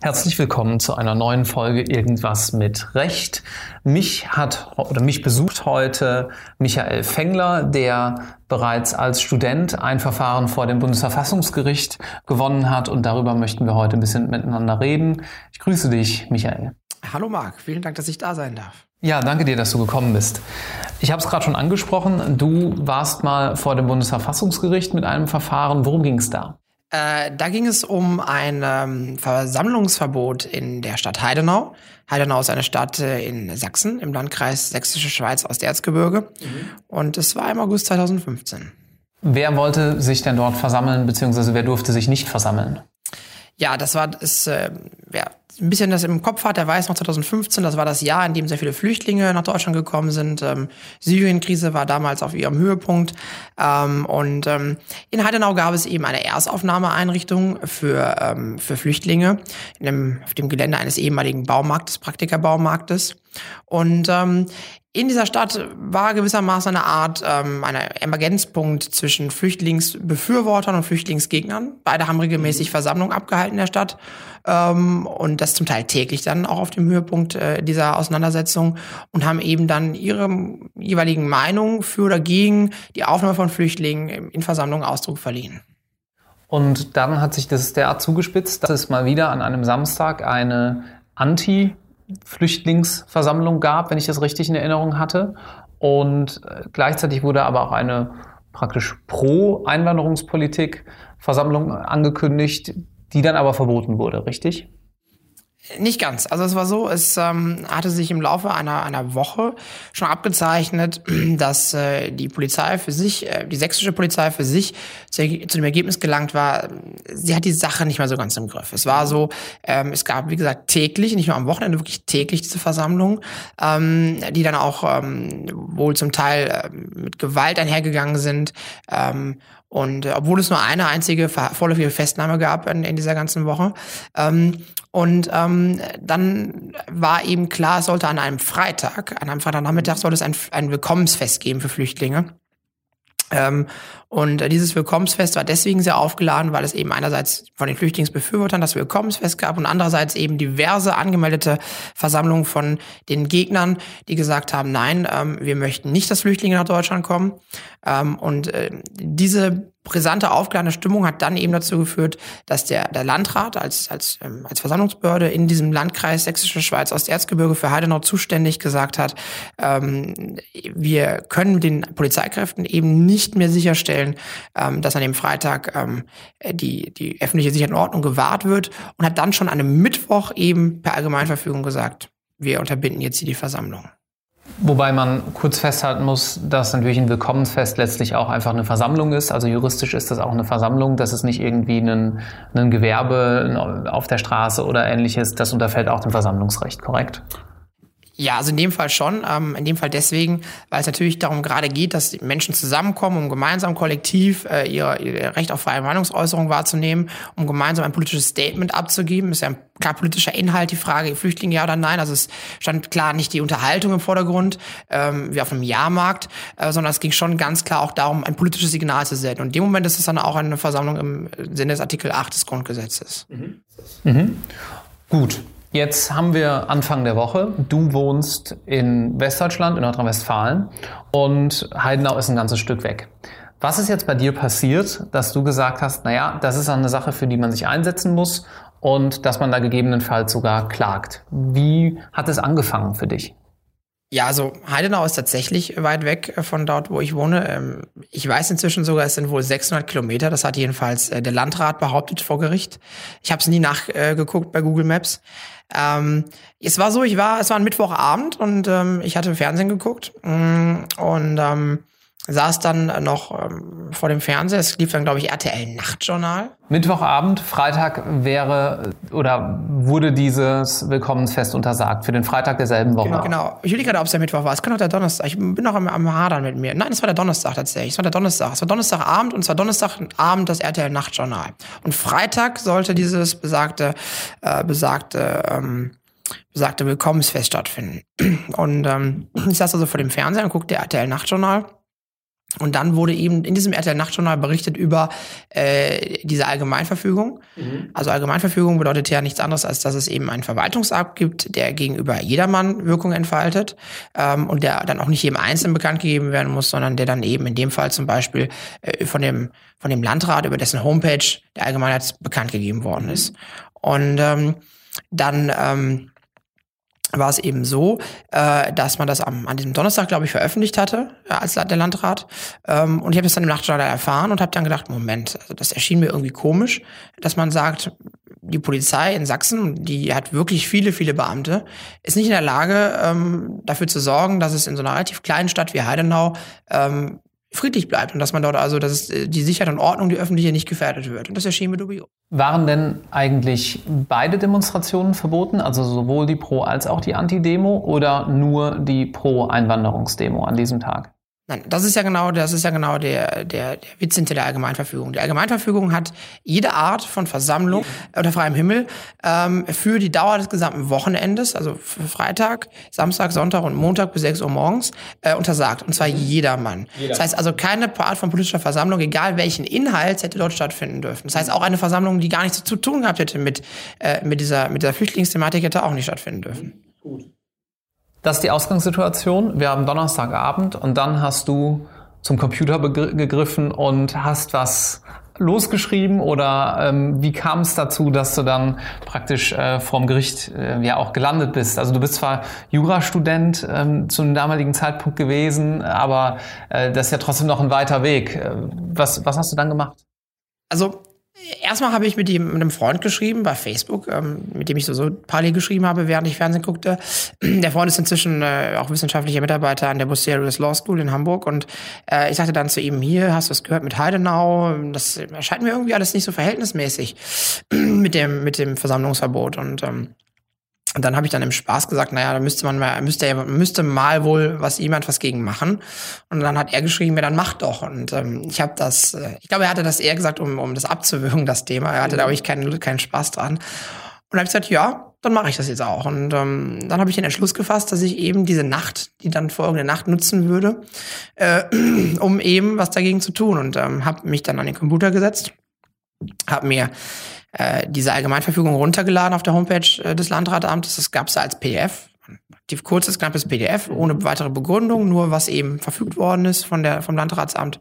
Herzlich willkommen zu einer neuen Folge Irgendwas mit Recht. Mich hat oder mich besucht heute Michael Fengler, der bereits als Student ein Verfahren vor dem Bundesverfassungsgericht gewonnen hat und darüber möchten wir heute ein bisschen miteinander reden. Ich grüße dich, Michael. Hallo Marc, vielen Dank, dass ich da sein darf. Ja, danke dir, dass du gekommen bist. Ich habe es gerade schon angesprochen, du warst mal vor dem Bundesverfassungsgericht mit einem Verfahren. Worum ging es da? Äh, da ging es um ein ähm, Versammlungsverbot in der Stadt Heidenau. Heidenau ist eine Stadt äh, in Sachsen, im Landkreis Sächsische Schweiz aus der Erzgebirge. Mhm. Und es war im August 2015. Wer wollte sich denn dort versammeln, beziehungsweise wer durfte sich nicht versammeln? Ja, das war, ist, äh, wer ein bisschen das im Kopf hat, der weiß noch 2015, das war das Jahr, in dem sehr viele Flüchtlinge nach Deutschland gekommen sind. Ähm, Syrien-Krise war damals auf ihrem Höhepunkt. Ähm, und ähm, in Heidenau gab es eben eine Erstaufnahmeeinrichtung für, ähm, für Flüchtlinge in dem, auf dem Gelände eines ehemaligen Baumarktes, Praktikerbaumarktes. Und ähm, in dieser Stadt war gewissermaßen eine Art ähm, eine Emergenzpunkt zwischen Flüchtlingsbefürwortern und Flüchtlingsgegnern. Beide haben regelmäßig Versammlungen abgehalten in der Stadt ähm, und das zum Teil täglich dann auch auf dem Höhepunkt äh, dieser Auseinandersetzung und haben eben dann ihre jeweiligen Meinungen für oder gegen die Aufnahme von Flüchtlingen in Versammlungen Ausdruck verliehen. Und dann hat sich das derart zugespitzt, dass es mal wieder an einem Samstag eine Anti- Flüchtlingsversammlung gab, wenn ich das richtig in Erinnerung hatte. Und äh, gleichzeitig wurde aber auch eine praktisch Pro-Einwanderungspolitik Versammlung angekündigt, die dann aber verboten wurde, richtig? Nicht ganz. Also es war so, es ähm, hatte sich im Laufe einer, einer Woche schon abgezeichnet, dass äh, die Polizei für sich, äh, die sächsische Polizei für sich zu, zu, dem Ergebnis gelangt war, sie hat die Sache nicht mehr so ganz im Griff. Es war so, ähm, es gab, wie gesagt, täglich, nicht nur am Wochenende, wirklich täglich diese Versammlungen, ähm, die dann auch ähm, wohl zum Teil äh, mit Gewalt einhergegangen sind. Ähm, und äh, obwohl es nur eine einzige vorläufige Festnahme gab in, in dieser ganzen Woche. Ähm, und ähm, dann war eben klar, es sollte an einem Freitag, an einem Freitagnachmittag, sollte es ein, ein Willkommensfest geben für Flüchtlinge. Ähm, und äh, dieses Willkommensfest war deswegen sehr aufgeladen, weil es eben einerseits von den Flüchtlingsbefürwortern das Willkommensfest gab und andererseits eben diverse angemeldete Versammlungen von den Gegnern, die gesagt haben, nein, ähm, wir möchten nicht, dass Flüchtlinge nach Deutschland kommen. Ähm, und äh, diese brisante, aufgeladene Stimmung hat dann eben dazu geführt, dass der, der Landrat als, als, ähm, als Versammlungsbehörde in diesem Landkreis Sächsische Schweiz Osterzgebirge für Heidenau zuständig gesagt hat, ähm, wir können den Polizeikräften eben nicht mehr sicherstellen, ähm, dass an dem Freitag ähm, die, die öffentliche Sicherheit und Ordnung gewahrt wird und hat dann schon an einem Mittwoch eben per Allgemeinverfügung gesagt, wir unterbinden jetzt hier die Versammlung. Wobei man kurz festhalten muss, dass natürlich ein Willkommensfest letztlich auch einfach eine Versammlung ist. Also juristisch ist das auch eine Versammlung. Das ist nicht irgendwie ein, ein Gewerbe auf der Straße oder ähnliches. Das unterfällt auch dem Versammlungsrecht, korrekt? Ja, also in dem Fall schon. Ähm, in dem Fall deswegen, weil es natürlich darum gerade geht, dass Menschen zusammenkommen, um gemeinsam kollektiv äh, ihr, ihr Recht auf freie Meinungsäußerung wahrzunehmen, um gemeinsam ein politisches Statement abzugeben. Ist ja ein klar politischer Inhalt, die Frage, Flüchtlinge ja oder nein. Also es stand klar nicht die Unterhaltung im Vordergrund, ähm, wie auf einem Jahrmarkt, äh, sondern es ging schon ganz klar auch darum, ein politisches Signal zu senden. Und in dem Moment ist es dann auch eine Versammlung im Sinne des Artikel 8 des Grundgesetzes. Mhm. Mhm. Gut, Jetzt haben wir Anfang der Woche. Du wohnst in Westdeutschland, in Nordrhein-Westfalen und Heidenau ist ein ganzes Stück weg. Was ist jetzt bei dir passiert, dass du gesagt hast, naja, das ist eine Sache, für die man sich einsetzen muss und dass man da gegebenenfalls sogar klagt? Wie hat es angefangen für dich? Ja, also Heidenau ist tatsächlich weit weg äh, von dort, wo ich wohne. Ähm, ich weiß inzwischen sogar, es sind wohl 600 Kilometer. Das hat jedenfalls äh, der Landrat behauptet vor Gericht. Ich habe es nie nachgeguckt bei Google Maps. Ähm, es war so, ich war, es war ein Mittwochabend und ähm, ich hatte Fernsehen geguckt mm, und ähm, saß dann noch ähm, vor dem Fernseher. Es lief dann, glaube ich, RTL Nachtjournal. Mittwochabend, Freitag wäre oder wurde dieses Willkommensfest untersagt für den Freitag derselben Woche. Genau, genau. Ich will gerade, ob es der Mittwoch war. Es kann auch der Donnerstag. Ich bin noch am, am Hadern mit mir. Nein, es war der Donnerstag tatsächlich. Es war der Donnerstag. Es war Donnerstagabend und es war Donnerstagabend das RTL Nachtjournal. Und Freitag sollte dieses besagte, äh, besagte, ähm, besagte Willkommensfest stattfinden. Und ähm, ich saß also vor dem Fernseher und guckte RTL Nachtjournal Und dann wurde eben in diesem RTL Nachtjournal berichtet über äh, diese Allgemeinverfügung. Mhm. Also Allgemeinverfügung bedeutet ja nichts anderes, als dass es eben einen Verwaltungsakt gibt, der gegenüber jedermann Wirkung entfaltet ähm, und der dann auch nicht jedem Einzelnen bekannt gegeben werden muss, sondern der dann eben in dem Fall zum Beispiel äh, von, dem, von dem Landrat über dessen Homepage der Allgemeinheit bekannt gegeben worden ist. Und ähm, dann ähm, war es eben so, äh, dass man das am, an diesem Donnerstag, glaube ich, veröffentlicht hatte, als der Landrat. Ähm, und ich habe das dann im Nachtjournal erfahren und habe dann gedacht, Moment, also das erschien mir irgendwie komisch, dass man sagt, die Polizei in Sachsen, die hat wirklich viele, viele Beamte, ist nicht in der Lage, ähm, dafür zu sorgen, dass es in so einer relativ kleinen Stadt wie Heidenau ähm, friedlich bleibt und dass man dort also, dass äh, die Sicherheit und Ordnung, die öffentliche, nicht gefährdet wird. Und das erschien mir dubios. Waren denn eigentlich beide Demonstrationen verboten, also sowohl die Pro- als auch die Anti-Demo oder nur die Pro-Einwanderungsdemo an diesem Tag? Nein, das ist ja genau, das ist ja genau der, der, der Witz hinter der Allgemeinverfügung. Die Allgemeinverfügung hat jede Art von Versammlung unter freiem Himmel ähm, für die Dauer des gesamten Wochenendes, also Freitag, Samstag, Sonntag und Montag bis 6 Uhr morgens, äh, untersagt. Und zwar jedermann. Jeder. Das heißt also, keine Art von politischer Versammlung, egal welchen Inhalt, hätte dort stattfinden dürfen. Das heißt, auch eine Versammlung, die gar nichts zu tun gehabt hätte mit, äh, mit, dieser, mit dieser Flüchtlingsthematik, hätte auch nicht stattfinden dürfen. Gut. Das ist die Ausgangssituation. Wir haben Donnerstagabend und dann hast du zum Computer gegriffen und hast was losgeschrieben oder ähm, wie kam es dazu, dass du dann praktisch äh, vorm Gericht äh, ja auch gelandet bist? Also du bist zwar Jurastudent ähm, zu einem damaligen Zeitpunkt gewesen, aber äh, das ist ja trotzdem noch ein weiter Weg. Äh, was, was hast du dann gemacht? Also Erstmal habe ich mit, ihm, mit einem Freund geschrieben bei Facebook, ähm, mit dem ich so, so parallel geschrieben habe, während ich Fernsehen guckte. Der Freund ist inzwischen äh, auch wissenschaftlicher Mitarbeiter an der Bucerius Law School in Hamburg und äh, ich sagte dann zu ihm, hier, hast du es gehört mit Heidenau? Das erscheint mir irgendwie alles nicht so verhältnismäßig mit dem, mit dem Versammlungsverbot und ähm, und dann habe ich dann im Spaß gesagt, naja, da müsste man mal, müsste, müsste mal wohl was jemand was gegen machen. Und dann hat er geschrieben, ja, dann mach doch. Und ähm, ich habe das, äh, ich glaube, er hatte das eher gesagt, um, um das abzuwürgen, das Thema. Er hatte, da ich, keinen, keinen Spaß dran. Und dann habe ich gesagt, ja, dann mache ich das jetzt auch. Und ähm, dann habe ich den Entschluss gefasst, dass ich eben diese Nacht, die dann folgende Nacht nutzen würde, äh, um eben was dagegen zu tun. Und ähm, habe mich dann an den Computer gesetzt, habe mir äh, diese Allgemeinverfügung runtergeladen auf der Homepage äh, des Landratsamtes. Das gab es als PDF. Relativ kurzes, knappes PDF, ohne weitere Begründung, nur was eben verfügt worden ist von der, vom Landratsamt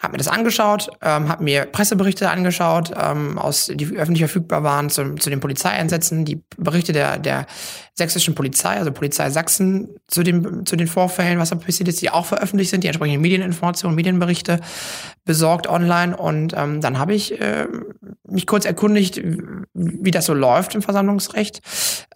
habe mir das angeschaut, ähm, habe mir Presseberichte angeschaut, ähm, aus, die öffentlich verfügbar waren zu, zu den Polizeieinsätzen, die Berichte der, der sächsischen Polizei, also Polizei Sachsen, zu, dem, zu den Vorfällen, was da passiert ist, die auch veröffentlicht sind, die entsprechenden Medieninformationen, Medienberichte besorgt online. Und ähm, dann habe ich äh, mich kurz erkundigt, wie das so läuft im Versammlungsrecht,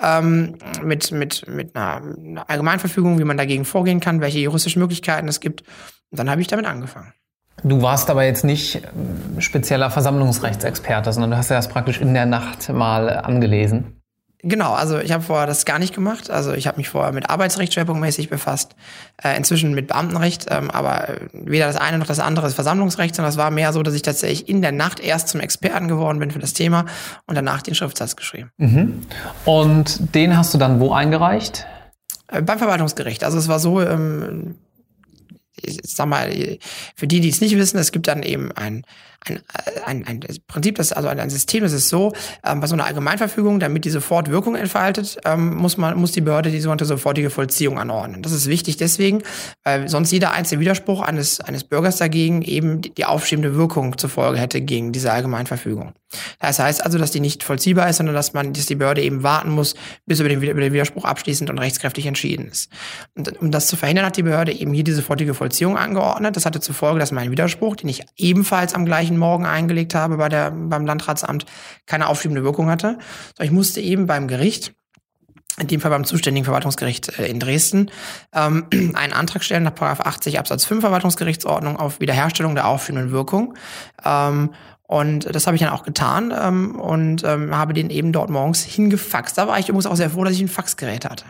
ähm, mit, mit, mit einer, einer Allgemeinverfügung, wie man dagegen vorgehen kann, welche juristischen Möglichkeiten es gibt. Und dann habe ich damit angefangen. Du warst aber jetzt nicht ähm, spezieller Versammlungsrechtsexperte, sondern du hast ja das praktisch in der Nacht mal angelesen. Genau, also ich habe vorher das gar nicht gemacht. Also ich habe mich vorher mit Arbeitsrecht schwerpunktmäßig befasst, äh, inzwischen mit Beamtenrecht, ähm, aber weder das eine noch das andere ist Versammlungsrecht, sondern es war mehr so, dass ich tatsächlich in der Nacht erst zum Experten geworden bin für das Thema und danach den Schriftsatz geschrieben. Mhm. Und den hast du dann wo eingereicht? Äh, beim Verwaltungsgericht. Also es war so, ähm, ich sag mal, für die, die es nicht wissen, es gibt dann eben ein, ein, ein, ein Prinzip, das also ein System, das ist so, ähm, bei so einer Allgemeinverfügung, damit die sofort Wirkung entfaltet, ähm, muss man muss die Behörde die sogenannte sofortige Vollziehung anordnen. Das ist wichtig deswegen, weil sonst jeder einzelne Widerspruch eines eines Bürgers dagegen eben die, die aufschiebende Wirkung zur Folge hätte gegen diese Allgemeinverfügung. Das heißt also, dass die nicht vollziehbar ist, sondern dass man, dass die Behörde eben warten muss, bis über den, über den Widerspruch abschließend und rechtskräftig entschieden ist. Und um das zu verhindern, hat die Behörde eben hier diese sofortige Vollziehung angeordnet. Das hatte zur Folge, dass mein Widerspruch, den ich ebenfalls am gleichen Morgen eingelegt habe bei der, beim Landratsamt, keine aufschiebende Wirkung hatte. So, ich musste eben beim Gericht in dem Fall beim zuständigen Verwaltungsgericht äh, in Dresden, ähm, einen Antrag stellen nach 80 Absatz 5 Verwaltungsgerichtsordnung auf Wiederherstellung der aufschiebenden Wirkung. Ähm, und das habe ich dann auch getan ähm, und ähm, habe den eben dort morgens hingefaxt. Da war ich übrigens auch sehr froh, dass ich ein Faxgerät hatte.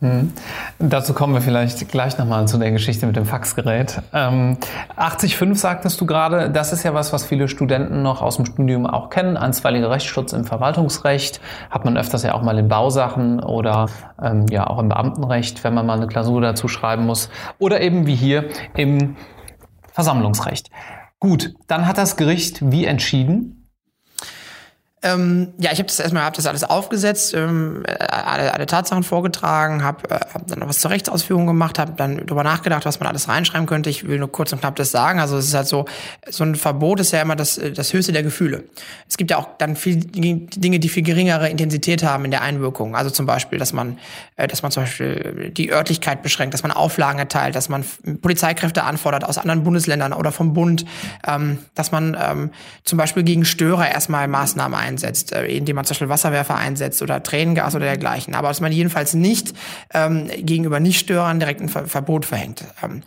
Hm. Dazu kommen wir vielleicht gleich nochmal zu der Geschichte mit dem Faxgerät. Ähm, 80.5 sagtest du gerade, das ist ja was, was viele Studenten noch aus dem Studium auch kennen. Einstweiliger Rechtsschutz im Verwaltungsrecht hat man öfters ja auch mal in Bausachen oder ähm, ja auch im Beamtenrecht, wenn man mal eine Klausur dazu schreiben muss. Oder eben wie hier im Versammlungsrecht. Gut, dann hat das Gericht wie entschieden? Ähm, ja, ich habe das erstmal hab das alles aufgesetzt, ähm, alle, alle Tatsachen vorgetragen, habe äh, hab dann noch was zur Rechtsausführung gemacht, habe dann darüber nachgedacht, was man alles reinschreiben könnte. Ich will nur kurz und knapp das sagen. Also es ist halt so, so ein Verbot ist ja immer das, das höchste der Gefühle. Es gibt ja auch dann viel Dinge, die viel geringere Intensität haben in der Einwirkung. Also zum Beispiel, dass man, äh, dass man zum Beispiel die Örtlichkeit beschränkt, dass man Auflagen erteilt, dass man Polizeikräfte anfordert aus anderen Bundesländern oder vom Bund, ähm, dass man ähm, zum Beispiel gegen Störer erstmal Maßnahmen ein einsetzt, äh, indem man zum Beispiel Wasserwerfer einsetzt oder Tränengas oder dergleichen. Aber dass man jedenfalls nicht ähm, gegenüber Nichtstörern direkt ein Ver Verbot verhängt. Ähm,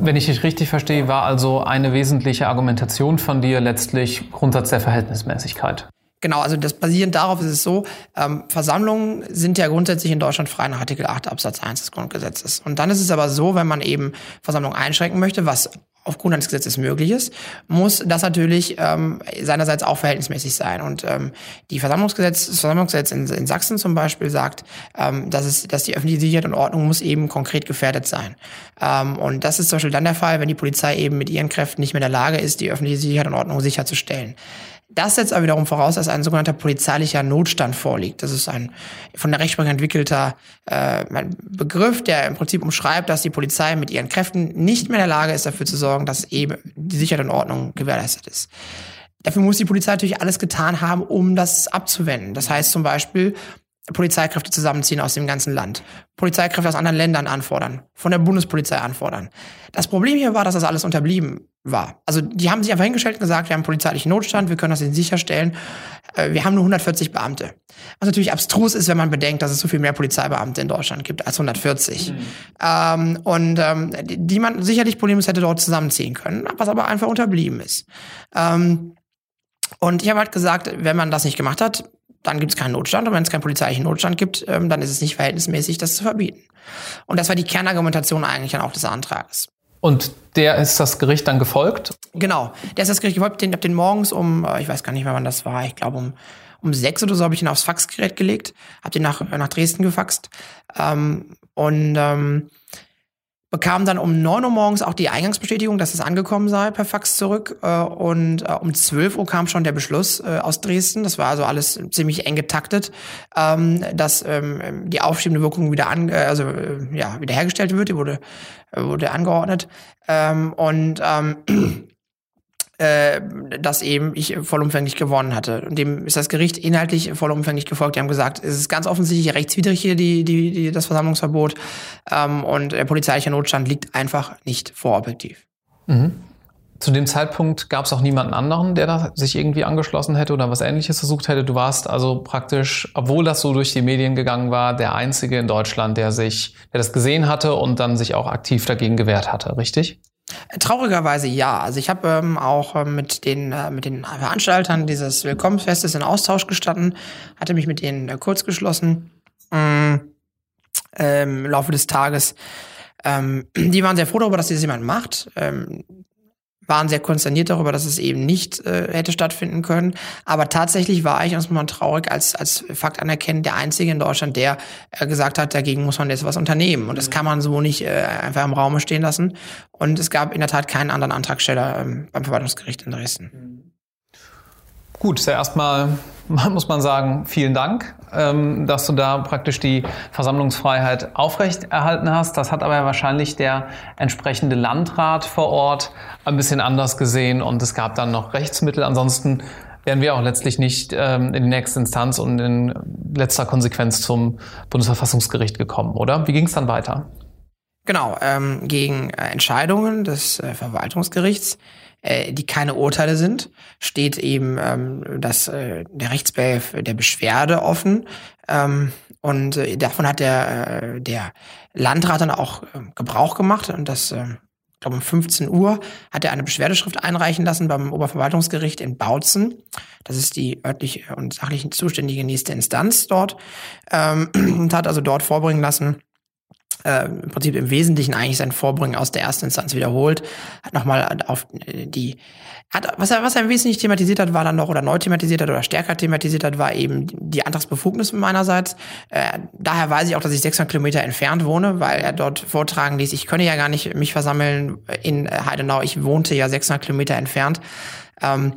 wenn ich dich richtig verstehe, war also eine wesentliche Argumentation von dir letztlich Grundsatz der Verhältnismäßigkeit. Genau, also das basierend darauf ist es so, ähm, Versammlungen sind ja grundsätzlich in Deutschland frei nach Artikel 8 Absatz 1 des Grundgesetzes. Und dann ist es aber so, wenn man eben Versammlungen einschränken möchte, was aufgrund eines Gesetzes möglich ist, muss das natürlich ähm, seinerseits auch verhältnismäßig sein. Und ähm, die Versammlungsgesetz, das Versammlungsgesetz in, in Sachsen zum Beispiel sagt, ähm, dass, es, dass die öffentliche Sicherheit und Ordnung muss eben konkret gefährdet sein. Ähm, und das ist zum Beispiel dann der Fall, wenn die Polizei eben mit ihren Kräften nicht mehr in der Lage ist, die öffentliche Sicherheit und Ordnung sicherzustellen. Das setzt aber wiederum voraus, dass ein sogenannter polizeilicher Notstand vorliegt. Das ist ein von der Rechtsprechung entwickelter äh, Begriff, der im Prinzip umschreibt, dass die Polizei mit ihren Kräften nicht mehr in der Lage ist, dafür zu sorgen, dass eben die Sicherheit und Ordnung gewährleistet ist. Dafür muss die Polizei natürlich alles getan haben, um das abzuwenden. Das heißt zum Beispiel, Polizeikräfte zusammenziehen aus dem ganzen Land, Polizeikräfte aus anderen Ländern anfordern, von der Bundespolizei anfordern. Das Problem hier war, dass das alles unterblieben war. Also die haben sich einfach hingestellt und gesagt, wir haben polizeilichen Notstand, wir können das sicherstellen. Äh, wir haben nur 140 Beamte. Was natürlich abstrus ist, wenn man bedenkt, dass es so viel mehr Polizeibeamte in Deutschland gibt als 140. Mhm. Ähm, und ähm, die man sicherlich problemlos hätte dort zusammenziehen können, was aber einfach unterblieben ist. Ähm, und ich habe halt gesagt, wenn man das nicht gemacht hat, dann gibt es keinen Notstand. Und wenn es keinen polizeilichen Notstand gibt, ähm, dann ist es nicht verhältnismäßig, das zu verbieten. Und das war die Kernargumentation eigentlich dann auch des Antrages. Und der ist das Gericht dann gefolgt? Genau, der ist das Gericht gefolgt. Den, hab den morgens um, äh, ich weiß gar nicht mehr, wann das war, ich glaube um, um sechs oder so habe ich ihn aufs Faxgerät gelegt, habe den nach, nach Dresden gefaxt. Ähm, und ähm, bekam dann um neun Uhr morgens auch die Eingangsbestätigung, dass es angekommen sei, per Fax zurück. Äh, und äh, um zwölf Uhr kam schon der Beschluss äh, aus Dresden. Das war also alles ziemlich eng getaktet, ähm, dass ähm, die aufschiebende Wirkung wieder an, also ja, wiederhergestellt wird. Die wurde, wurde angeordnet. Ähm, und äh, dass eben ich vollumfänglich gewonnen hatte. Und dem ist das Gericht inhaltlich vollumfänglich gefolgt. Die haben gesagt, es ist ganz offensichtlich rechtswidrig hier die, die, die, das Versammlungsverbot ähm, und der polizeiliche Notstand liegt einfach nicht vorobjektiv. Mhm. Zu dem Zeitpunkt gab es auch niemanden anderen, der da sich irgendwie angeschlossen hätte oder was Ähnliches versucht hätte. Du warst also praktisch, obwohl das so durch die Medien gegangen war, der einzige in Deutschland, der sich, der das gesehen hatte und dann sich auch aktiv dagegen gewehrt hatte, richtig? Traurigerweise ja. Also ich habe ähm, auch ähm, mit den äh, mit den Veranstaltern dieses Willkommensfestes in Austausch gestanden, hatte mich mit denen äh, kurz geschlossen ähm, im Laufe des Tages. Ähm, die waren sehr froh darüber, dass das jemand macht. Waren sehr konsterniert darüber, dass es eben nicht äh, hätte stattfinden können. Aber tatsächlich war ich, muss man traurig, als, als Fakt anerkennen, der Einzige in Deutschland, der äh, gesagt hat, dagegen muss man jetzt was unternehmen. Und das kann man so nicht äh, einfach im Raum stehen lassen. Und es gab in der Tat keinen anderen Antragsteller ähm, beim Verwaltungsgericht in Dresden. Gut, ist ja erstmal, muss man sagen, vielen Dank, ähm, dass du da praktisch die Versammlungsfreiheit aufrechterhalten hast. Das hat aber wahrscheinlich der entsprechende Landrat vor Ort ein bisschen anders gesehen und es gab dann noch Rechtsmittel. Ansonsten wären wir auch letztlich nicht ähm, in die nächste Instanz und in letzter Konsequenz zum Bundesverfassungsgericht gekommen, oder? Wie ging es dann weiter? Genau, ähm, gegen Entscheidungen des äh, Verwaltungsgerichts äh, die keine Urteile sind, steht eben ähm, das, äh, der Rechtsbehelf der Beschwerde offen. Ähm, und äh, davon hat der, äh, der Landrat dann auch äh, Gebrauch gemacht und das äh, ich glaube um 15 Uhr hat er eine Beschwerdeschrift einreichen lassen beim Oberverwaltungsgericht in Bautzen. Das ist die örtlich und sachlich zuständige nächste Instanz dort. Ähm, und hat also dort vorbringen lassen, äh, im Prinzip im Wesentlichen eigentlich sein Vorbringen aus der ersten Instanz wiederholt, hat nochmal auf die hat, was er, was er im Wesentlichen thematisiert hat, war dann noch, oder neu thematisiert hat, oder stärker thematisiert hat, war eben die Antragsbefugnis meinerseits. Äh, daher weiß ich auch, dass ich 600 Kilometer entfernt wohne, weil er dort vortragen ließ, ich könne ja gar nicht mich versammeln in Heidenau, ich wohnte ja 600 Kilometer entfernt. Ähm,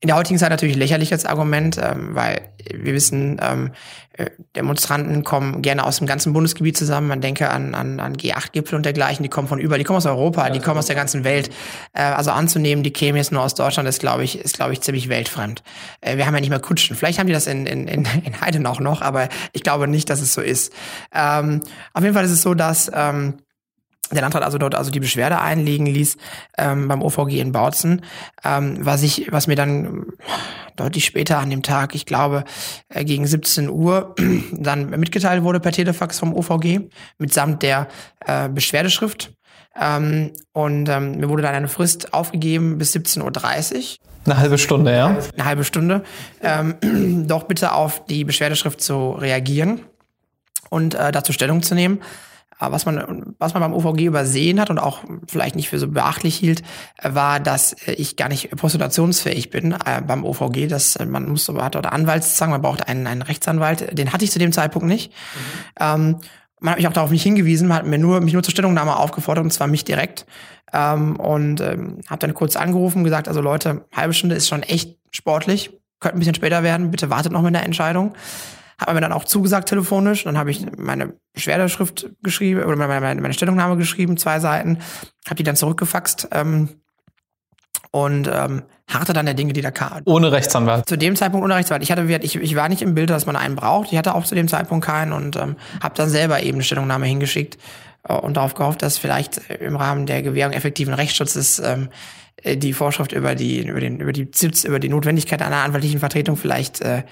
in der heutigen Zeit natürlich lächerlich als Argument, ähm, weil wir wissen, ähm, äh, Demonstranten kommen gerne aus dem ganzen Bundesgebiet zusammen. Man denke an, an, an G8-Gipfel und dergleichen, die kommen von überall, die kommen aus Europa, die kommen aus der ganzen Welt. Äh, also anzunehmen, die kämen jetzt nur aus Deutschland, ist, glaube ich, ist, glaube ich, ziemlich weltfrend. Äh, wir haben ja nicht mehr Kutschen. Vielleicht haben die das in, in, in, in Heiden auch noch, aber ich glaube nicht, dass es so ist. Ähm, auf jeden Fall ist es so, dass ähm, der Landrat also dort also die Beschwerde einlegen ließ ähm, beim OVG in Bautzen, ähm, was ich, was mir dann deutlich später an dem Tag, ich glaube äh, gegen 17 Uhr, dann mitgeteilt wurde per Telefax vom OVG mitsamt der äh, Beschwerdeschrift. Ähm, und ähm, mir wurde dann eine Frist aufgegeben bis 17.30 Uhr. Eine halbe Stunde, ja? Eine halbe Stunde. Ähm, doch bitte auf die Beschwerdeschrift zu reagieren und äh, dazu Stellung zu nehmen. Aber was man, was man beim OVG übersehen hat und auch vielleicht nicht für so beachtlich hielt, war, dass ich gar nicht postulationsfähig bin äh, beim OVG. Dass man muss, hat dort Anwaltszwang, man braucht einen, einen Rechtsanwalt. Den hatte ich zu dem Zeitpunkt nicht. Mhm. Ähm, man hat mich auch darauf nicht hingewiesen, man hat mir nur, mich nur zur Stellungnahme aufgefordert, und zwar mich direkt. Ähm, und ähm, habe dann kurz angerufen und gesagt, also Leute, halbe Stunde ist schon echt sportlich, könnte ein bisschen später werden, bitte wartet noch mit der Entscheidung. Hat mir dann auch zugesagt telefonisch. Dann habe ich meine Beschwerdeschrift geschrieben oder meine, meine, meine Stellungnahme geschrieben, zwei Seiten, habe die dann zurückgefaxt ähm, und ähm, harte dann der Dinge, die da kamen. Ohne Rechtsanwalt. Zu dem Zeitpunkt ohne Rechtsanwalt. Ich hatte, ich, ich war nicht im Bild, dass man einen braucht. Ich hatte auch zu dem Zeitpunkt keinen und ähm, habe dann selber eben eine Stellungnahme hingeschickt äh, und darauf gehofft, dass vielleicht im Rahmen der Gewährung effektiven Rechtsschutzes ähm, äh, die Vorschrift über die über den über die über die Notwendigkeit einer anwaltlichen Vertretung vielleicht äh,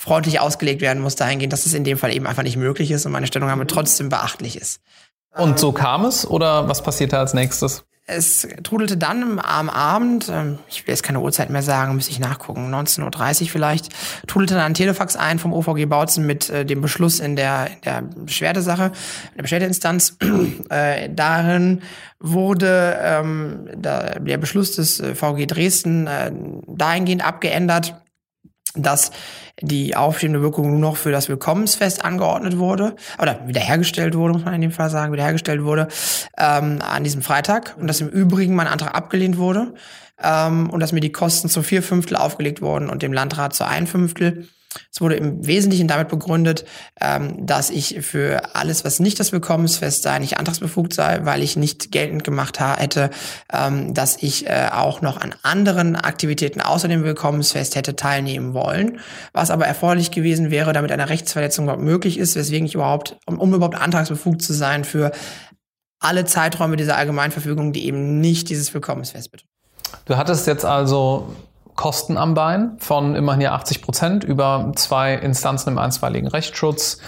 freundlich ausgelegt werden muss dahingehend, dass es in dem Fall eben einfach nicht möglich ist und meine Stellungnahme trotzdem beachtlich ist. Und so kam es oder was passierte als nächstes? Es trudelte dann am Abend, ähm, ich will jetzt keine Uhrzeit mehr sagen, müsste ich nachgucken, 19.30 Uhr vielleicht, trudelte dann ein Telefax ein vom OVG Bautzen mit äh, dem Beschluss in der, in der Beschwerdesache, in der Beschwerdeinstanz. äh, darin wurde ähm, da, der Beschluss des äh, VG Dresden äh, dahingehend abgeändert, dass die aufstehende Wirkung nur noch für das Willkommensfest angeordnet wurde, oder wiederhergestellt wurde, muss man in dem Fall sagen, wiederhergestellt wurde, ähm, an diesem Freitag und dass im Übrigen mein Antrag abgelehnt wurde ähm, und dass mir die Kosten zu vier Fünftel aufgelegt wurden und dem Landrat zu ein Fünftel. Es wurde im Wesentlichen damit begründet, ähm, dass ich für alles, was nicht das Willkommensfest sei, nicht antragsbefugt sei, weil ich nicht geltend gemacht hätte, ähm, dass ich äh, auch noch an anderen Aktivitäten außer dem Willkommensfest hätte teilnehmen wollen, was aber erforderlich gewesen wäre, damit eine Rechtsverletzung überhaupt möglich ist, weswegen ich überhaupt, um, um überhaupt antragsbefugt zu sein für alle Zeiträume dieser Allgemeinverfügung, die eben nicht dieses Willkommensfest betreffen. Du hattest jetzt also Kosten am Bein von immerhin ja 80 Prozent über zwei Instanzen im einstweiligen Rechtsschutz.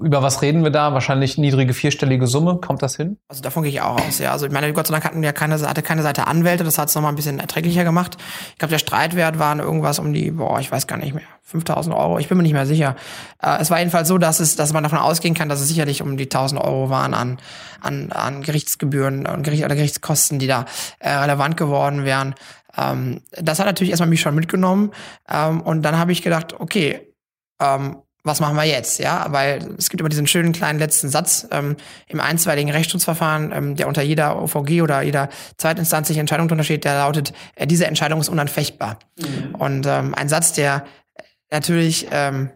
Über was reden wir da? Wahrscheinlich niedrige vierstellige Summe. Kommt das hin? Also davon gehe ich auch aus, ja. Also ich meine, Gott sei Dank hatten wir keine, hatte keine Seite Anwälte, das hat es nochmal ein bisschen erträglicher gemacht. Ich glaube, der Streitwert waren irgendwas um die, boah, ich weiß gar nicht mehr, 5000 Euro, ich bin mir nicht mehr sicher. Äh, es war jedenfalls so, dass es, dass man davon ausgehen kann, dass es sicherlich um die 1000 Euro waren an, an, an Gerichtsgebühren und Gericht, oder Gerichtskosten, die da äh, relevant geworden wären. Ähm, das hat natürlich erstmal mich schon mitgenommen. Ähm, und dann habe ich gedacht, okay, ähm, was machen wir jetzt? Ja, weil es gibt immer diesen schönen kleinen letzten Satz ähm, im einstweiligen Rechtsschutzverfahren, ähm, der unter jeder OVG oder jeder zweitinstanzlichen Entscheidung drunter steht, der lautet, äh, diese Entscheidung ist unanfechtbar. Mhm. Und ähm, ein Satz, der natürlich ähm,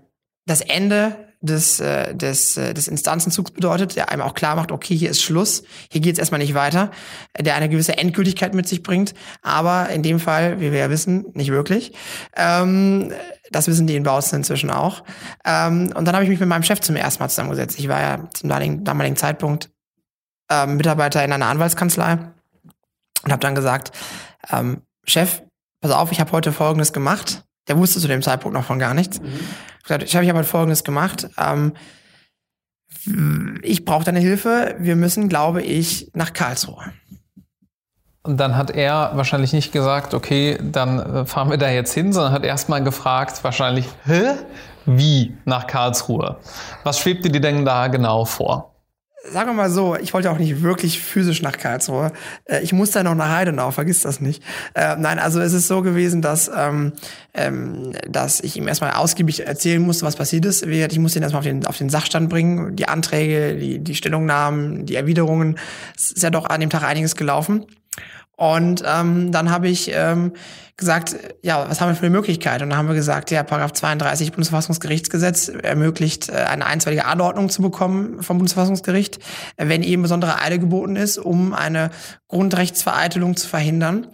das Ende des, äh, des, äh, des Instanzenzugs bedeutet, der einem auch klar macht, okay, hier ist Schluss, hier geht es erstmal nicht weiter, der eine gewisse Endgültigkeit mit sich bringt, aber in dem Fall, wie wir ja wissen, nicht wirklich. Ähm, das wissen die in Bautzen inzwischen auch. Ähm, und dann habe ich mich mit meinem Chef zum ersten Mal zusammengesetzt. Ich war ja zum damaligen, damaligen Zeitpunkt ähm, Mitarbeiter in einer Anwaltskanzlei und habe dann gesagt, ähm, Chef, pass auf, ich habe heute Folgendes gemacht. Der wusste zu dem Zeitpunkt noch von gar nichts. Mhm ich habe ich halt Folgendes gemacht. Ähm, ich brauche deine Hilfe. Wir müssen, glaube ich, nach Karlsruhe. Und dann hat er wahrscheinlich nicht gesagt, okay, dann äh, fahren wir da jetzt hin, sondern hat erstmal gefragt, wahrscheinlich, hä? Wie nach Karlsruhe? Was schwebte dir denn da genau vor? Sagen wir mal so, ich wollte auch nicht wirklich physisch nach Karlsruhe. Äh, ich musste noch nach Heidenau, vergiss das nicht. Äh, nein, also es ist so gewesen, dass, ähm, ähm, dass ich ihm erstmal ausgiebig erzählen musste, was passiert ist. Ich musste ihn erstmal auf den, auf den Sachstand bringen, die Anträge, die, die Stellungnahmen, die Erwiderungen. Es ist ja doch an dem Tag einiges gelaufen. Und ähm, dann habe ich ähm, gesagt, ja, was haben wir für eine Möglichkeit? Und dann haben wir gesagt, ja, Paragraph 32 Bundesverfassungsgerichtsgesetz ermöglicht, äh, eine einstweilige Anordnung zu bekommen vom Bundesverfassungsgericht, wenn eben besondere Eile geboten ist, um eine Grundrechtsvereitelung zu verhindern.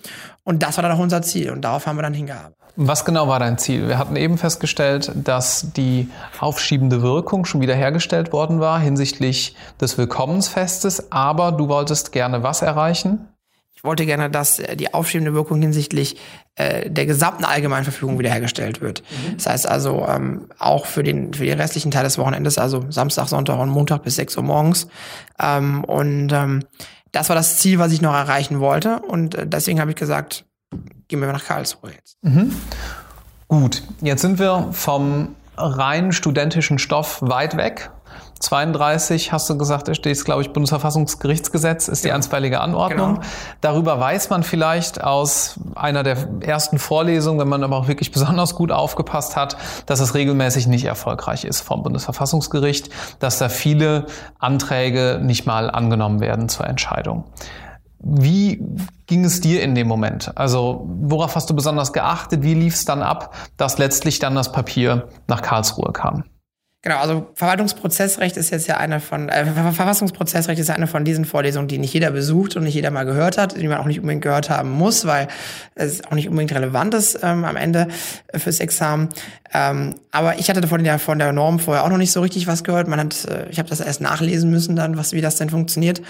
Und das war dann auch unser Ziel. Und darauf haben wir dann hingearbeitet. Was genau war dein Ziel? Wir hatten eben festgestellt, dass die aufschiebende Wirkung schon wieder hergestellt worden war hinsichtlich des Willkommensfestes, aber du wolltest gerne was erreichen? Ich wollte gerne, dass äh, die aufschiebende Wirkung hinsichtlich äh, der gesamten Allgemeinverfügung wiederhergestellt wird. Mhm. Das heißt also ähm, auch für den, für den restlichen Teil des Wochenendes, also Samstag, Sonntag und Montag bis 6 Uhr morgens. Ähm, und ähm, das war das Ziel, was ich noch erreichen wollte. Und äh, deswegen habe ich gesagt, gehen wir nach Karlsruhe jetzt. Mhm. Gut, jetzt sind wir vom rein studentischen Stoff weit weg 32 hast du gesagt, da steht, glaube ich, Bundesverfassungsgerichtsgesetz ist die ja. einstweilige Anordnung. Genau. Darüber weiß man vielleicht aus einer der ersten Vorlesungen, wenn man aber auch wirklich besonders gut aufgepasst hat, dass es regelmäßig nicht erfolgreich ist vom Bundesverfassungsgericht, dass da viele Anträge nicht mal angenommen werden zur Entscheidung. Wie ging es dir in dem Moment? Also worauf hast du besonders geachtet? Wie lief es dann ab, dass letztlich dann das Papier nach Karlsruhe kam? Genau, also Verwaltungsprozessrecht ist jetzt ja eine von, äh, Verfassungsprozessrecht ist ja eine von diesen Vorlesungen, die nicht jeder besucht und nicht jeder mal gehört hat, die man auch nicht unbedingt gehört haben muss, weil es auch nicht unbedingt relevant ist ähm, am Ende fürs Examen. Ähm, aber ich hatte von der, von der Norm vorher auch noch nicht so richtig was gehört. Man hat, äh, ich habe das erst nachlesen müssen dann, was, wie das denn funktioniert.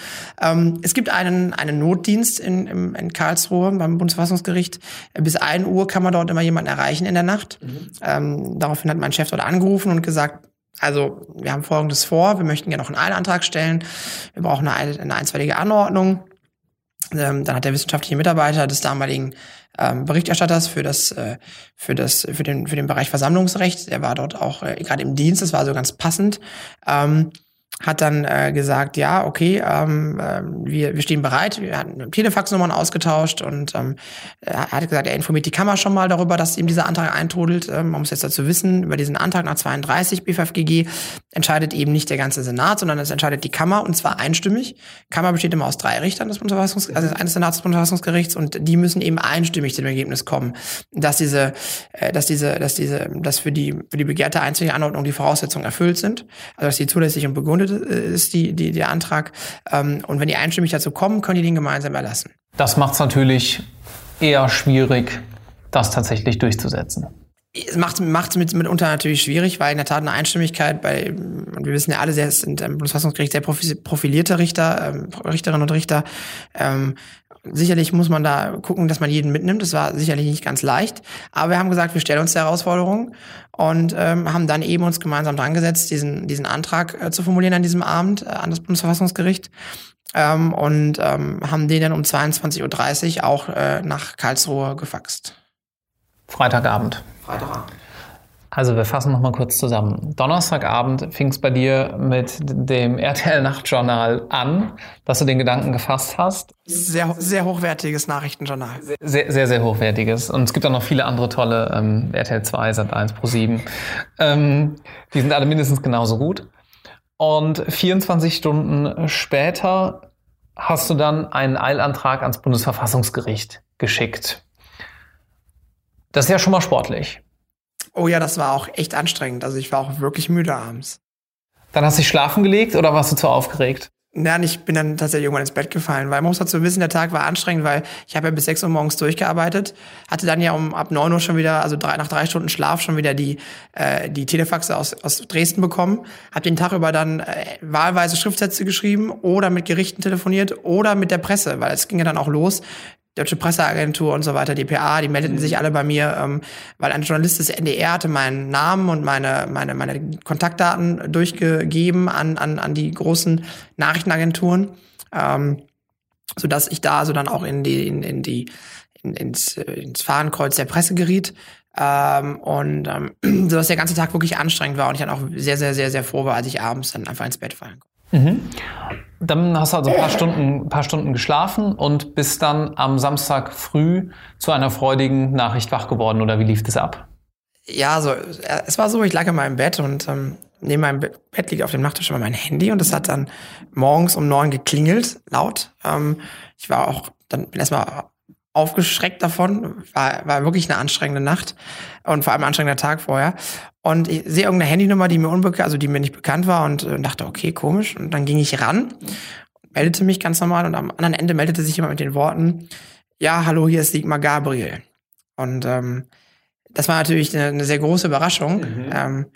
Ähm, es gibt einen, einen Notdienst in, in, in Karlsruhe beim Bundesverfassungsgericht. Bis ein Uhr kann man dort immer jemanden erreichen in der Nacht. Mhm. Ähm, daraufhin hat mein Chef dort angerufen und gesagt, also wir haben Folgendes vor, wir möchten gerne noch einen Eilantrag stellen, wir brauchen eine, eine einstweilige Anordnung. Ähm, dann hat der wissenschaftliche Mitarbeiter des damaligen ähm, Berichterstatters für das, äh, für das, für den, für den Bereich Versammlungsrecht, der war dort auch äh, gerade im Dienst, das war so ganz passend, ähm, hat dann äh, gesagt, ja, okay, ähm, äh, wir, wir stehen bereit. Wir hatten Telefaxnummern ausgetauscht und ähm, er hat gesagt, er informiert die Kammer schon mal darüber, dass ihm dieser Antrag eintrudelt. Ähm, man muss jetzt dazu wissen, über diesen Antrag nach 32 BFFGG entscheidet eben nicht der ganze Senat, sondern es entscheidet die Kammer und zwar einstimmig. Kammer besteht immer aus drei Richtern des Bundesverfassungs also eines Senats des Bundesverfassungsgerichts und die müssen eben einstimmig zu dem Ergebnis kommen, dass diese, äh, dass diese, dass diese, dass für die für die begehrte einzige Anordnung die Voraussetzungen erfüllt sind, also dass die zulässig und begründet äh, ist die, die, der Antrag. Ähm, und wenn die einstimmig dazu kommen, können die den gemeinsam erlassen. Das macht es natürlich eher schwierig, das tatsächlich durchzusetzen. Es macht es mit, mitunter natürlich schwierig, weil in der Tat eine Einstimmigkeit bei, und wir wissen ja alle, es sind im Bundesverfassungsgericht sehr profilierte Richter, ähm, Richterinnen und Richter, ähm, Sicherlich muss man da gucken, dass man jeden mitnimmt. Das war sicherlich nicht ganz leicht. Aber wir haben gesagt, wir stellen uns der Herausforderung und ähm, haben dann eben uns gemeinsam dran gesetzt, diesen, diesen Antrag äh, zu formulieren an diesem Abend äh, an das Bundesverfassungsgericht. Ähm, und ähm, haben den dann um 22.30 Uhr auch äh, nach Karlsruhe gefaxt. Freitagabend. Freitagabend. Also wir fassen nochmal kurz zusammen. Donnerstagabend fing es bei dir mit dem RTL Nachtjournal an, dass du den Gedanken gefasst hast. Sehr, sehr hochwertiges Nachrichtenjournal. Sehr, sehr, sehr hochwertiges. Und es gibt auch noch viele andere tolle, ähm, RTL 2, Sat1, Pro 7. Ähm, die sind alle mindestens genauso gut. Und 24 Stunden später hast du dann einen Eilantrag ans Bundesverfassungsgericht geschickt. Das ist ja schon mal sportlich. Oh ja, das war auch echt anstrengend. Also ich war auch wirklich müde abends. Dann hast du dich schlafen gelegt oder warst du zu aufgeregt? Nein, ich bin dann tatsächlich irgendwann ins Bett gefallen, weil man muss dazu wissen, der Tag war anstrengend, weil ich habe ja bis 6 Uhr morgens durchgearbeitet, hatte dann ja um ab 9 Uhr schon wieder, also drei, nach drei Stunden Schlaf schon wieder die, äh, die Telefaxe aus, aus Dresden bekommen, habe den Tag über dann äh, wahlweise Schriftsätze geschrieben oder mit Gerichten telefoniert oder mit der Presse, weil es ging ja dann auch los. Deutsche Presseagentur und so weiter, DPA, die meldeten sich alle bei mir, ähm, weil ein Journalist des NDR hatte meinen Namen und meine, meine, meine Kontaktdaten durchgegeben an, an, an die großen Nachrichtenagenturen, ähm, so dass ich da so dann auch in die, in, in die, in, ins, ins Fahnenkreuz der Presse geriet. Ähm, und ähm, so dass der ganze Tag wirklich anstrengend war und ich dann auch sehr, sehr, sehr, sehr froh war, als ich abends dann einfach ins Bett fallen konnte. Mhm. Dann hast du also ein paar Stunden, paar Stunden geschlafen und bist dann am Samstag früh zu einer freudigen Nachricht wach geworden oder wie lief das ab? Ja, so, es war so, ich lag in meinem Bett und ähm, neben meinem Bett liegt auf dem Nachttisch immer mein Handy und es hat dann morgens um neun geklingelt, laut. Ähm, ich war auch, dann bin erstmal aufgeschreckt davon. War, war wirklich eine anstrengende Nacht und vor allem ein anstrengender Tag vorher. Und ich sehe irgendeine Handynummer, die mir unbekannt, also die mir nicht bekannt war und äh, dachte, okay, komisch. Und dann ging ich ran, meldete mich ganz normal und am anderen Ende meldete sich jemand mit den Worten, ja, hallo, hier ist Sigmar Gabriel. Und ähm, das war natürlich eine, eine sehr große Überraschung. Mhm. Ähm,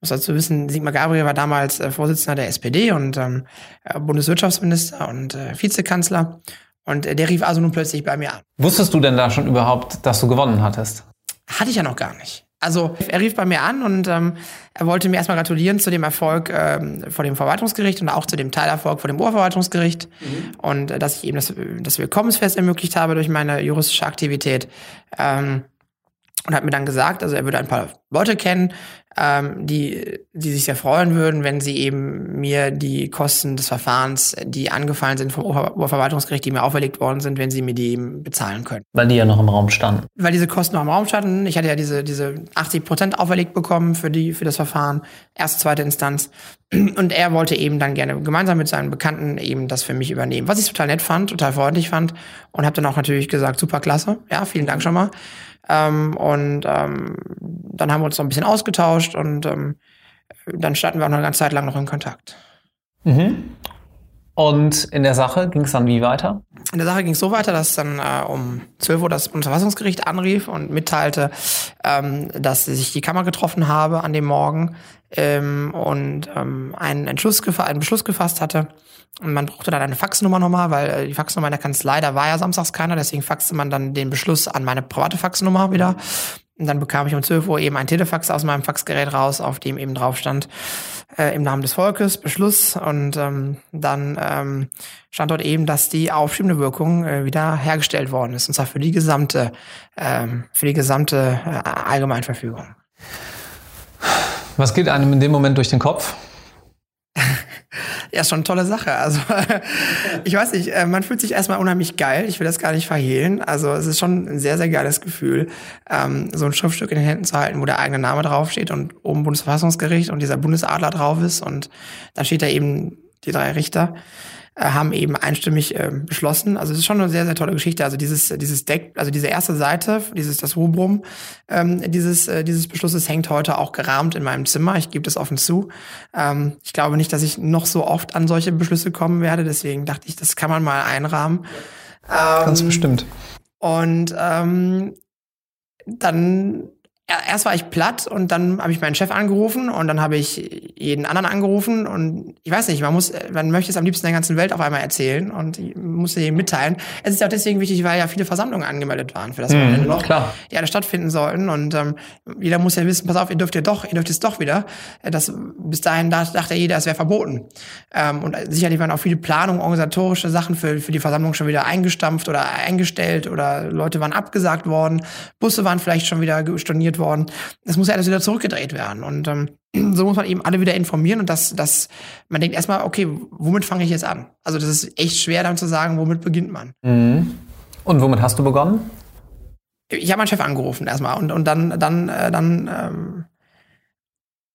muss dazu wissen, Sigmar Gabriel war damals äh, Vorsitzender der SPD und ähm, äh, Bundeswirtschaftsminister und äh, Vizekanzler. Und äh, der rief also nun plötzlich bei mir an. Wusstest du denn da schon überhaupt, dass du gewonnen hattest? Hatte ich ja noch gar nicht. Also er rief bei mir an und ähm, er wollte mir erstmal gratulieren zu dem Erfolg ähm, vor dem Verwaltungsgericht und auch zu dem Teilerfolg vor dem Oberverwaltungsgericht mhm. und äh, dass ich eben das, das Willkommensfest ermöglicht habe durch meine juristische Aktivität. Ähm, und hat mir dann gesagt, also er würde ein paar Leute kennen, ähm, die, die sich sehr freuen würden, wenn sie eben mir die Kosten des Verfahrens, die angefallen sind vom Oberverwaltungsgericht, die mir auferlegt worden sind, wenn sie mir die eben bezahlen können. Weil die ja noch im Raum standen. Weil diese Kosten noch im Raum standen. Ich hatte ja diese, diese 80 Prozent auferlegt bekommen für die, für das Verfahren. Erste, zweite Instanz. Und er wollte eben dann gerne gemeinsam mit seinen Bekannten eben das für mich übernehmen. Was ich total nett fand, total freundlich fand. Und habe dann auch natürlich gesagt, super klasse. Ja, vielen Dank schon mal. Ähm, und ähm, dann haben wir uns noch ein bisschen ausgetauscht und ähm, dann standen wir auch noch eine ganze Zeit lang noch in Kontakt. Mhm. Und in der Sache ging es dann wie weiter? In der Sache ging es so weiter, dass dann äh, um 12 Uhr das Bundesverfassungsgericht anrief und mitteilte, ähm, dass sich die Kammer getroffen habe an dem Morgen ähm, und ähm, einen, Entschluss einen Beschluss gefasst hatte. Und man brauchte dann eine Faxnummer nochmal, weil äh, die Faxnummer in der Kanzlei, da war ja samstags keiner, deswegen faxte man dann den Beschluss an meine private Faxnummer wieder. Und dann bekam ich um 12 Uhr eben ein Telefax aus meinem Faxgerät raus, auf dem eben drauf stand, äh, im Namen des Volkes, Beschluss. Und ähm, dann ähm, stand dort eben, dass die aufschiebende Wirkung äh, wieder hergestellt worden ist. Und zwar für die gesamte, ähm, für die gesamte äh, Allgemeinverfügung. Was geht einem in dem Moment durch den Kopf? Ja, schon eine tolle Sache. Also ich weiß nicht, äh, man fühlt sich erstmal unheimlich geil. Ich will das gar nicht verhehlen. Also es ist schon ein sehr, sehr geiles Gefühl, ähm, so ein Schriftstück in den Händen zu halten, wo der eigene Name draufsteht und oben Bundesverfassungsgericht und dieser Bundesadler drauf ist und dann steht da eben die drei Richter. Äh, haben eben einstimmig äh, beschlossen. Also es ist schon eine sehr, sehr tolle Geschichte. Also dieses, dieses Deck, also diese erste Seite, dieses, das Rubrum ähm, dieses, äh, dieses Beschlusses hängt heute auch gerahmt in meinem Zimmer. Ich gebe das offen zu. Ähm, ich glaube nicht, dass ich noch so oft an solche Beschlüsse kommen werde. Deswegen dachte ich, das kann man mal einrahmen. Ähm, Ganz bestimmt. Und ähm, dann erst war ich platt und dann habe ich meinen Chef angerufen und dann habe ich jeden anderen angerufen und ich weiß nicht, man muss, man möchte es am liebsten der ganzen Welt auf einmal erzählen und muss sie mitteilen. Es ist ja auch deswegen wichtig, weil ja viele Versammlungen angemeldet waren für das Wochenende mhm, noch, klar. die alle stattfinden sollten und ähm, jeder muss ja wissen, pass auf, ihr dürft ja doch, ihr dürft es doch wieder. Das, bis dahin dachte jeder, es wäre verboten. Ähm, und sicherlich waren auch viele Planungen, organisatorische Sachen für, für die Versammlung schon wieder eingestampft oder eingestellt oder Leute waren abgesagt worden, Busse waren vielleicht schon wieder storniert worden. Das muss ja alles wieder zurückgedreht werden. Und ähm, so muss man eben alle wieder informieren und das, das, man denkt erstmal, okay, womit fange ich jetzt an? Also das ist echt schwer dann zu sagen, womit beginnt man. Mhm. Und womit hast du begonnen? Ich habe meinen Chef angerufen erstmal und, und dann, dann, äh, dann ähm,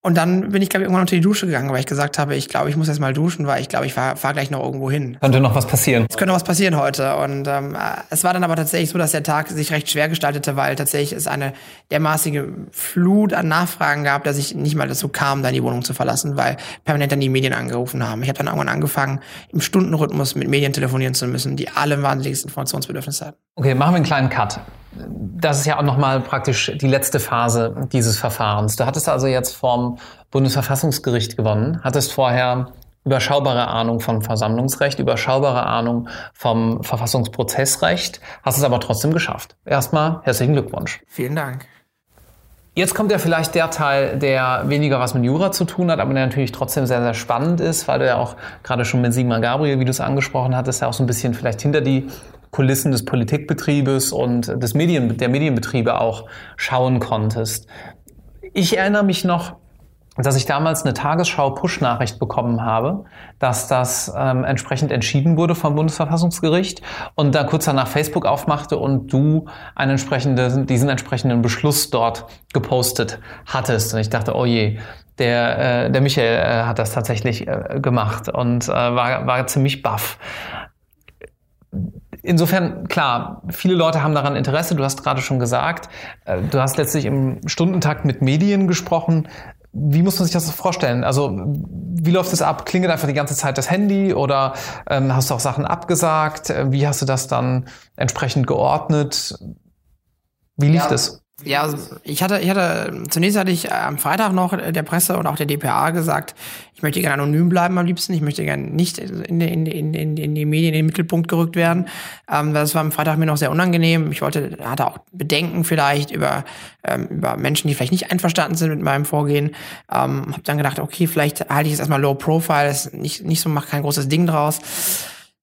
und dann bin ich, glaube ich, irgendwann unter die Dusche gegangen, weil ich gesagt habe, ich glaube, ich muss jetzt mal duschen, weil ich glaube, ich fahre fahr gleich noch irgendwo hin. Könnte noch was passieren. Es könnte noch was passieren heute. Und ähm, es war dann aber tatsächlich so, dass der Tag sich recht schwer gestaltete, weil tatsächlich es eine dermaßige Flut an Nachfragen gab, dass ich nicht mal dazu kam, dann die Wohnung zu verlassen, weil permanent dann die Medien angerufen haben. Ich habe dann irgendwann angefangen, im Stundenrhythmus mit Medien telefonieren zu müssen, die alle wahnsinniges Informationsbedürfnis hatten. Okay, machen wir einen kleinen Cut das ist ja auch nochmal praktisch die letzte Phase dieses Verfahrens. Du hattest also jetzt vom Bundesverfassungsgericht gewonnen, hattest vorher überschaubare Ahnung vom Versammlungsrecht, überschaubare Ahnung vom Verfassungsprozessrecht, hast es aber trotzdem geschafft. Erstmal herzlichen Glückwunsch. Vielen Dank. Jetzt kommt ja vielleicht der Teil, der weniger was mit Jura zu tun hat, aber der natürlich trotzdem sehr, sehr spannend ist, weil du ja auch gerade schon mit Sigmar Gabriel, wie du es angesprochen hattest, ja auch so ein bisschen vielleicht hinter die Kulissen des Politikbetriebes und des Medien, der Medienbetriebe auch schauen konntest. Ich erinnere mich noch dass ich damals eine Tagesschau-Push-Nachricht bekommen habe, dass das ähm, entsprechend entschieden wurde vom Bundesverfassungsgericht und da kurz danach Facebook aufmachte und du einen entsprechende, diesen entsprechenden Beschluss dort gepostet hattest. Und ich dachte, oh je, der, äh, der Michael äh, hat das tatsächlich äh, gemacht und äh, war, war ziemlich baff. Insofern, klar, viele Leute haben daran Interesse. Du hast gerade schon gesagt, äh, du hast letztlich im Stundentakt mit Medien gesprochen. Wie muss man sich das vorstellen? Also, wie läuft es ab? Klingelt einfach die ganze Zeit das Handy oder ähm, hast du auch Sachen abgesagt? Äh, wie hast du das dann entsprechend geordnet? Wie lief ja. das? Ja, also ich hatte, ich hatte, zunächst hatte ich am Freitag noch der Presse und auch der DPA gesagt, ich möchte gerne anonym bleiben am liebsten, ich möchte gerne nicht in, in, in, in, in die Medien in den Mittelpunkt gerückt werden. Ähm, das war am Freitag mir noch sehr unangenehm. Ich wollte, hatte auch Bedenken vielleicht über, ähm, über Menschen, die vielleicht nicht einverstanden sind mit meinem Vorgehen. Ähm, habe dann gedacht, okay, vielleicht halte ich es erstmal low profile, ist nicht, nicht so, mach kein großes Ding draus.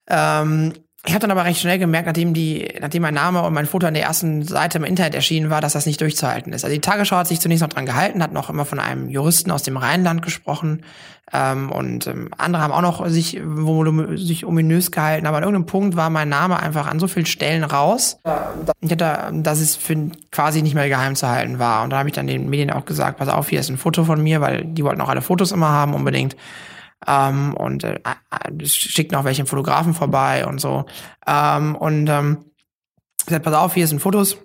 Ähm, ich habe dann aber recht schnell gemerkt, nachdem die, nachdem mein Name und mein Foto an der ersten Seite im Internet erschienen war, dass das nicht durchzuhalten ist. Also die Tagesschau hat sich zunächst noch dran gehalten, hat noch immer von einem Juristen aus dem Rheinland gesprochen ähm, und ähm, andere haben auch noch sich, wo, sich ominös gehalten. Aber an irgendeinem Punkt war mein Name einfach an so vielen Stellen raus, dass es für quasi nicht mehr geheim zu halten war. Und da habe ich dann den Medien auch gesagt, pass auf, hier ist ein Foto von mir, weil die wollten auch alle Fotos immer haben unbedingt ähm, und äh, schickt noch welche Fotografen vorbei und so. Ähm, und ähm, gesagt, pass auf, hier sind Fotos.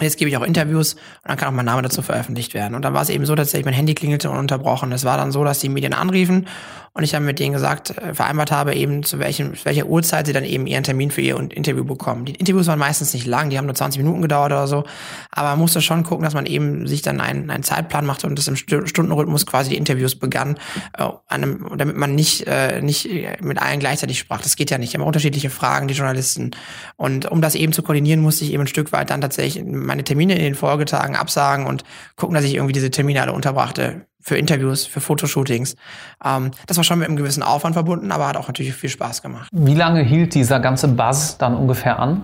Jetzt gebe ich auch Interviews und dann kann auch mein Name dazu veröffentlicht werden. Und dann war es eben so, dass ich mein Handy klingelte und unterbrochen. Es war dann so, dass die Medien anriefen und ich dann mit denen gesagt, äh, vereinbart habe, eben zu welchem, zu welcher Uhrzeit sie dann eben ihren Termin für ihr Interview bekommen. Die Interviews waren meistens nicht lang, die haben nur 20 Minuten gedauert oder so. Aber man musste schon gucken, dass man eben sich dann einen, einen Zeitplan machte und das im Stundenrhythmus quasi die Interviews begann, äh, einem, damit man nicht, äh, nicht mit allen gleichzeitig sprach. Das geht ja nicht. Immer unterschiedliche Fragen, die Journalisten. Und um das eben zu koordinieren, musste ich eben ein Stück weit dann tatsächlich meine Termine in den Folgetagen absagen und gucken, dass ich irgendwie diese Termine alle unterbrachte für Interviews, für Fotoshootings. Ähm, das war schon mit einem gewissen Aufwand verbunden, aber hat auch natürlich viel Spaß gemacht. Wie lange hielt dieser ganze Buzz dann ungefähr an?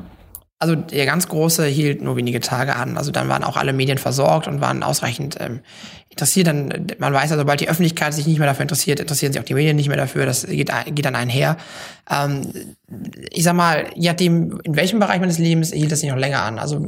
Also der ganz große hielt nur wenige Tage an. Also dann waren auch alle Medien versorgt und waren ausreichend ähm, interessiert. Dann, man weiß ja, sobald die Öffentlichkeit sich nicht mehr dafür interessiert, interessieren sich auch die Medien nicht mehr dafür. Das geht, geht dann einher. Ähm, ich sag mal, je nachdem, in welchem Bereich meines Lebens hielt das sich noch länger an. Also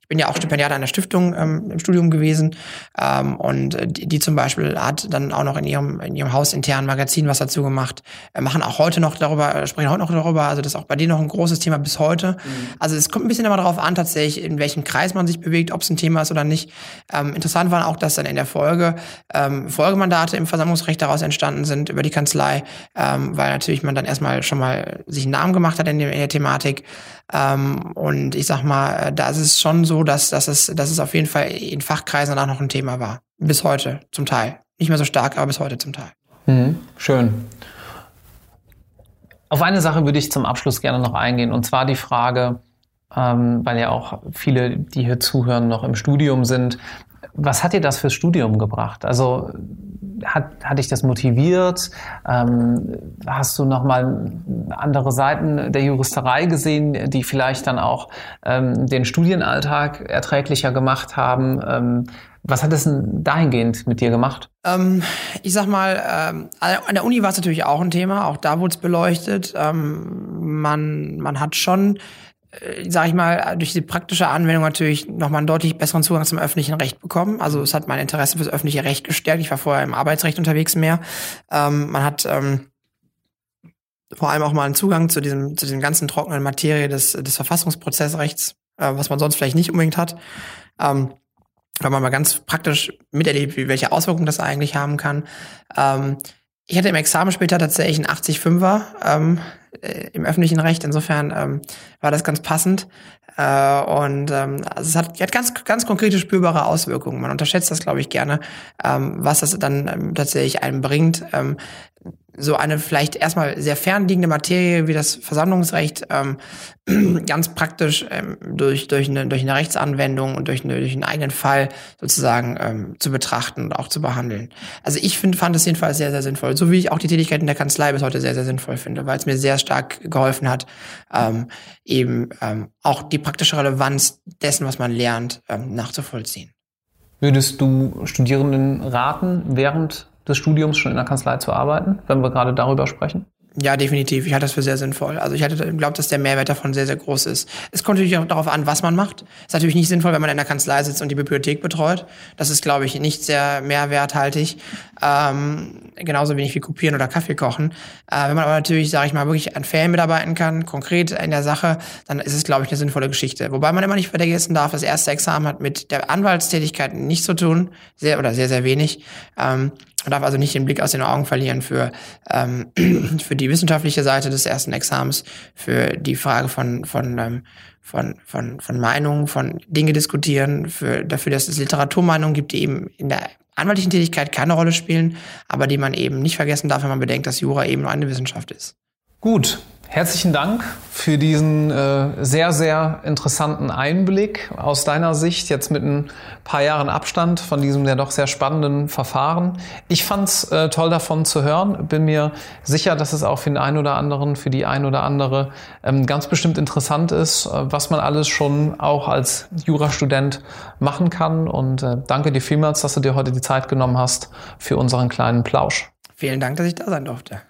ich bin ja auch Stipendiat einer Stiftung ähm, im Studium gewesen ähm, und die, die, zum Beispiel hat dann auch noch in ihrem in ihrem Haus intern Magazin was dazu gemacht. Wir machen auch heute noch darüber, sprechen heute noch darüber. Also das ist auch bei denen noch ein großes Thema bis heute. Mhm. Also es kommt ein bisschen immer darauf an, tatsächlich in welchem Kreis man sich bewegt, ob es ein Thema ist oder nicht. Ähm, interessant war auch, dass dann in der Folge ähm, Folgemandate im Versammlungsrecht daraus entstanden sind über die Kanzlei, ähm, weil natürlich man dann erstmal schon mal sich einen Namen gemacht hat in der, in der Thematik. Ähm, und ich sag mal, da ist es schon so, dass, dass, es, dass es auf jeden Fall in Fachkreisen auch noch ein Thema war. Bis heute zum Teil. Nicht mehr so stark, aber bis heute zum Teil. Mhm, schön. Auf eine Sache würde ich zum Abschluss gerne noch eingehen, und zwar die Frage, ähm, weil ja auch viele, die hier zuhören, noch im Studium sind. Was hat dir das fürs Studium gebracht? Also hat, hat dich das motiviert? Ähm, hast du nochmal andere Seiten der Juristerei gesehen, die vielleicht dann auch ähm, den Studienalltag erträglicher gemacht haben? Ähm, was hat es denn dahingehend mit dir gemacht? Ähm, ich sag mal, ähm, an der Uni war es natürlich auch ein Thema, auch da wurde es beleuchtet. Ähm, man, man hat schon sage ich mal, durch die praktische Anwendung natürlich nochmal einen deutlich besseren Zugang zum öffentlichen Recht bekommen. Also es hat mein Interesse fürs öffentliche Recht gestärkt. Ich war vorher im Arbeitsrecht unterwegs mehr. Ähm, man hat ähm, vor allem auch mal einen Zugang zu diesem, zu diesem ganzen trockenen Materie des, des Verfassungsprozessrechts, äh, was man sonst vielleicht nicht unbedingt hat. Ähm, weil man mal ganz praktisch miterlebt, wie, welche Auswirkungen das eigentlich haben kann. Ähm, ich hatte im Examen später tatsächlich einen 85er ähm, äh, im öffentlichen Recht. Insofern ähm, war das ganz passend. Äh, und ähm, also es hat, hat ganz, ganz konkrete spürbare Auswirkungen. Man unterschätzt das, glaube ich, gerne, ähm, was das dann ähm, tatsächlich einem bringt. Ähm, so eine vielleicht erstmal sehr fernliegende Materie wie das Versammlungsrecht ähm, ganz praktisch ähm, durch, durch, eine, durch eine Rechtsanwendung und durch, eine, durch einen eigenen Fall sozusagen ähm, zu betrachten und auch zu behandeln. Also ich find, fand es jedenfalls sehr, sehr sinnvoll, so wie ich auch die Tätigkeit in der Kanzlei bis heute sehr, sehr sinnvoll finde, weil es mir sehr stark geholfen hat, ähm, eben ähm, auch die praktische Relevanz dessen, was man lernt, ähm, nachzuvollziehen. Würdest du Studierenden raten, während des Studiums schon in der Kanzlei zu arbeiten, wenn wir gerade darüber sprechen? Ja, definitiv. Ich halte das für sehr sinnvoll. Also ich glaube, dass der Mehrwert davon sehr, sehr groß ist. Es kommt natürlich auch darauf an, was man macht. Ist natürlich nicht sinnvoll, wenn man in der Kanzlei sitzt und die Bibliothek betreut. Das ist, glaube ich, nicht sehr mehrwerthaltig. Ähm, genauso wenig wie kopieren oder Kaffee kochen. Äh, wenn man aber natürlich, sage ich mal, wirklich an Fällen mitarbeiten kann, konkret in der Sache, dann ist es, glaube ich, eine sinnvolle Geschichte. Wobei man immer nicht vergessen darf, das erste Examen hat mit der Anwaltstätigkeit nichts zu tun. Sehr oder sehr, sehr wenig. Ähm, man darf also nicht den Blick aus den Augen verlieren für, ähm, für die wissenschaftliche Seite des ersten Examens, für die Frage von, von, ähm, von, von, von Meinungen, von Dinge diskutieren, für, dafür, dass es Literaturmeinungen gibt, die eben in der anwaltlichen Tätigkeit keine Rolle spielen, aber die man eben nicht vergessen darf, wenn man bedenkt, dass Jura eben nur eine Wissenschaft ist. Gut, Herzlichen Dank für diesen äh, sehr, sehr interessanten Einblick aus deiner Sicht, jetzt mit ein paar Jahren Abstand von diesem ja doch sehr spannenden Verfahren. Ich fand's äh, toll davon zu hören, bin mir sicher, dass es auch für den einen oder anderen, für die ein oder andere ähm, ganz bestimmt interessant ist, äh, was man alles schon auch als Jurastudent machen kann. Und äh, danke dir vielmals, dass du dir heute die Zeit genommen hast für unseren kleinen Plausch. Vielen Dank, dass ich da sein durfte.